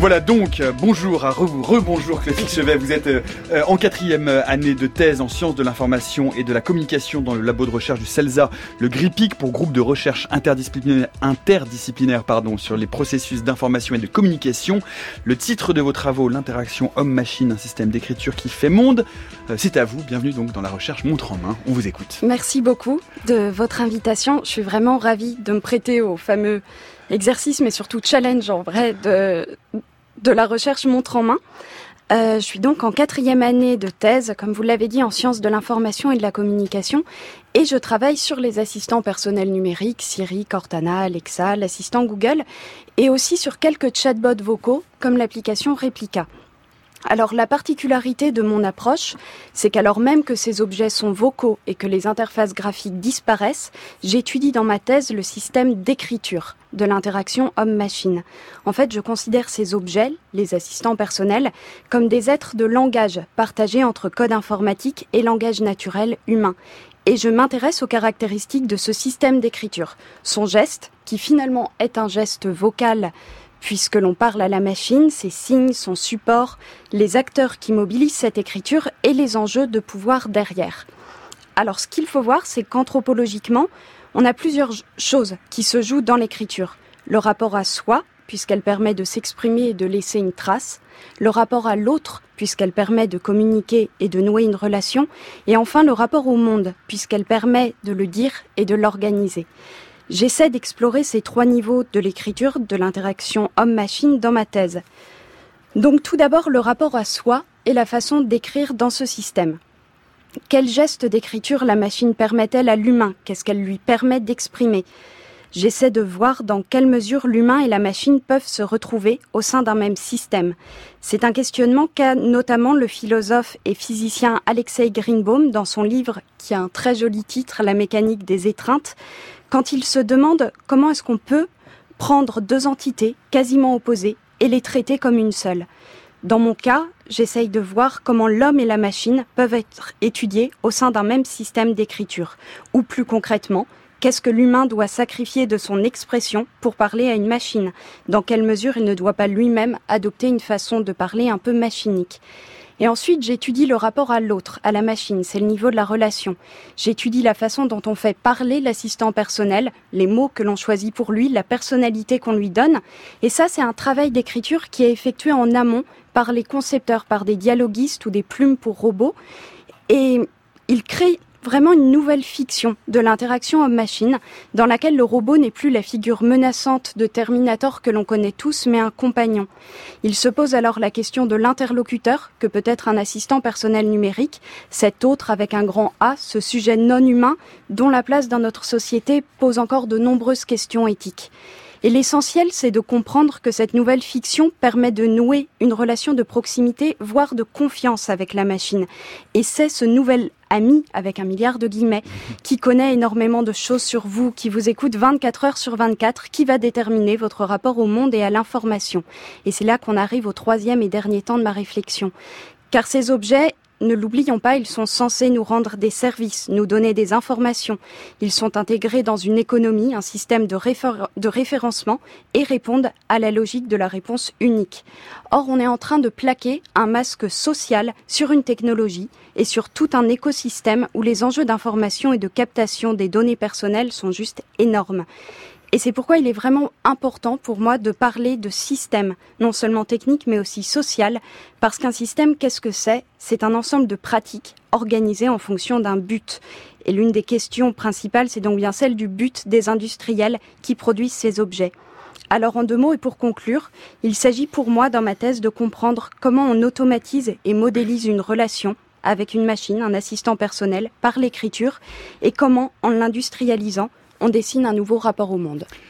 Voilà donc, euh, bonjour à re, rebonjour Cléphix Chevet, vous êtes euh, euh, en quatrième année de thèse en sciences de l'information et de la communication dans le labo de recherche du CELSA, le GRIPIC pour groupe de recherche interdisciplinaire, sur les processus d'information et de communication. Le titre de vos travaux, l'interaction homme-machine, un système d'écriture qui fait monde. C'est à vous, bienvenue donc dans la recherche montre en main, on vous écoute. Merci beaucoup de votre invitation, je suis vraiment ravie de me prêter au fameux exercice, mais surtout challenge en vrai de, de la recherche montre en main. Euh, je suis donc en quatrième année de thèse, comme vous l'avez dit, en sciences de l'information et de la communication, et je travaille sur les assistants personnels numériques, Siri, Cortana, Alexa, l'assistant Google, et aussi sur quelques chatbots vocaux, comme l'application Replica. Alors la particularité de mon approche, c'est qu'alors même que ces objets sont vocaux et que les interfaces graphiques disparaissent, j'étudie dans ma thèse le système d'écriture de l'interaction homme-machine. En fait, je considère ces objets, les assistants personnels, comme des êtres de langage partagés entre code informatique et langage naturel humain. Et je m'intéresse aux caractéristiques de ce système d'écriture. Son geste, qui finalement est un geste vocal puisque l'on parle à la machine, ses signes, son support, les acteurs qui mobilisent cette écriture et les enjeux de pouvoir derrière. Alors ce qu'il faut voir, c'est qu'anthropologiquement, on a plusieurs choses qui se jouent dans l'écriture. Le rapport à soi, puisqu'elle permet de s'exprimer et de laisser une trace, le rapport à l'autre, puisqu'elle permet de communiquer et de nouer une relation, et enfin le rapport au monde, puisqu'elle permet de le dire et de l'organiser. J'essaie d'explorer ces trois niveaux de l'écriture, de l'interaction homme-machine dans ma thèse. Donc tout d'abord le rapport à soi et la façon d'écrire dans ce système. Quel geste d'écriture la machine permet-elle à l'humain? Qu'est-ce qu'elle lui permet d'exprimer? J'essaie de voir dans quelle mesure l'humain et la machine peuvent se retrouver au sein d'un même système. C'est un questionnement qu'a notamment le philosophe et physicien Alexei Greenbaum dans son livre qui a un très joli titre La mécanique des étreintes quand il se demande comment est-ce qu'on peut prendre deux entités quasiment opposées et les traiter comme une seule. Dans mon cas, j'essaye de voir comment l'homme et la machine peuvent être étudiés au sein d'un même système d'écriture, ou plus concrètement, qu'est-ce que l'humain doit sacrifier de son expression pour parler à une machine, dans quelle mesure il ne doit pas lui-même adopter une façon de parler un peu machinique? Et ensuite, j'étudie le rapport à l'autre, à la machine, c'est le niveau de la relation. J'étudie la façon dont on fait parler l'assistant personnel, les mots que l'on choisit pour lui, la personnalité qu'on lui donne. Et ça, c'est un travail d'écriture qui est effectué en amont par les concepteurs, par des dialoguistes ou des plumes pour robots. Et il crée vraiment une nouvelle fiction de l'interaction homme-machine, dans laquelle le robot n'est plus la figure menaçante de Terminator que l'on connaît tous, mais un compagnon. Il se pose alors la question de l'interlocuteur, que peut être un assistant personnel numérique, cet autre avec un grand A, ce sujet non humain, dont la place dans notre société pose encore de nombreuses questions éthiques. Et l'essentiel, c'est de comprendre que cette nouvelle fiction permet de nouer une relation de proximité, voire de confiance avec la machine. Et c'est ce nouvel ami, avec un milliard de guillemets, qui connaît énormément de choses sur vous, qui vous écoute 24 heures sur 24, qui va déterminer votre rapport au monde et à l'information. Et c'est là qu'on arrive au troisième et dernier temps de ma réflexion. Car ces objets, ne l'oublions pas, ils sont censés nous rendre des services, nous donner des informations. Ils sont intégrés dans une économie, un système de, référencement et répondent à la logique de la réponse unique. Or, on est en train de plaquer un masque social sur une technologie et sur tout un écosystème où les enjeux d'information et de captation des données personnelles sont juste énormes. Et c'est pourquoi il est vraiment important pour moi de parler de système, non seulement technique mais aussi social, parce qu'un système, qu'est-ce que c'est? C'est un ensemble de pratiques organisées en fonction d'un but. Et l'une des questions principales, c'est donc bien celle du but des industriels qui produisent ces objets. Alors en deux mots et pour conclure, il s'agit pour moi dans ma thèse de comprendre comment on automatise et modélise une relation avec une machine, un assistant personnel, par l'écriture, et comment, en l'industrialisant, on dessine un nouveau rapport au monde.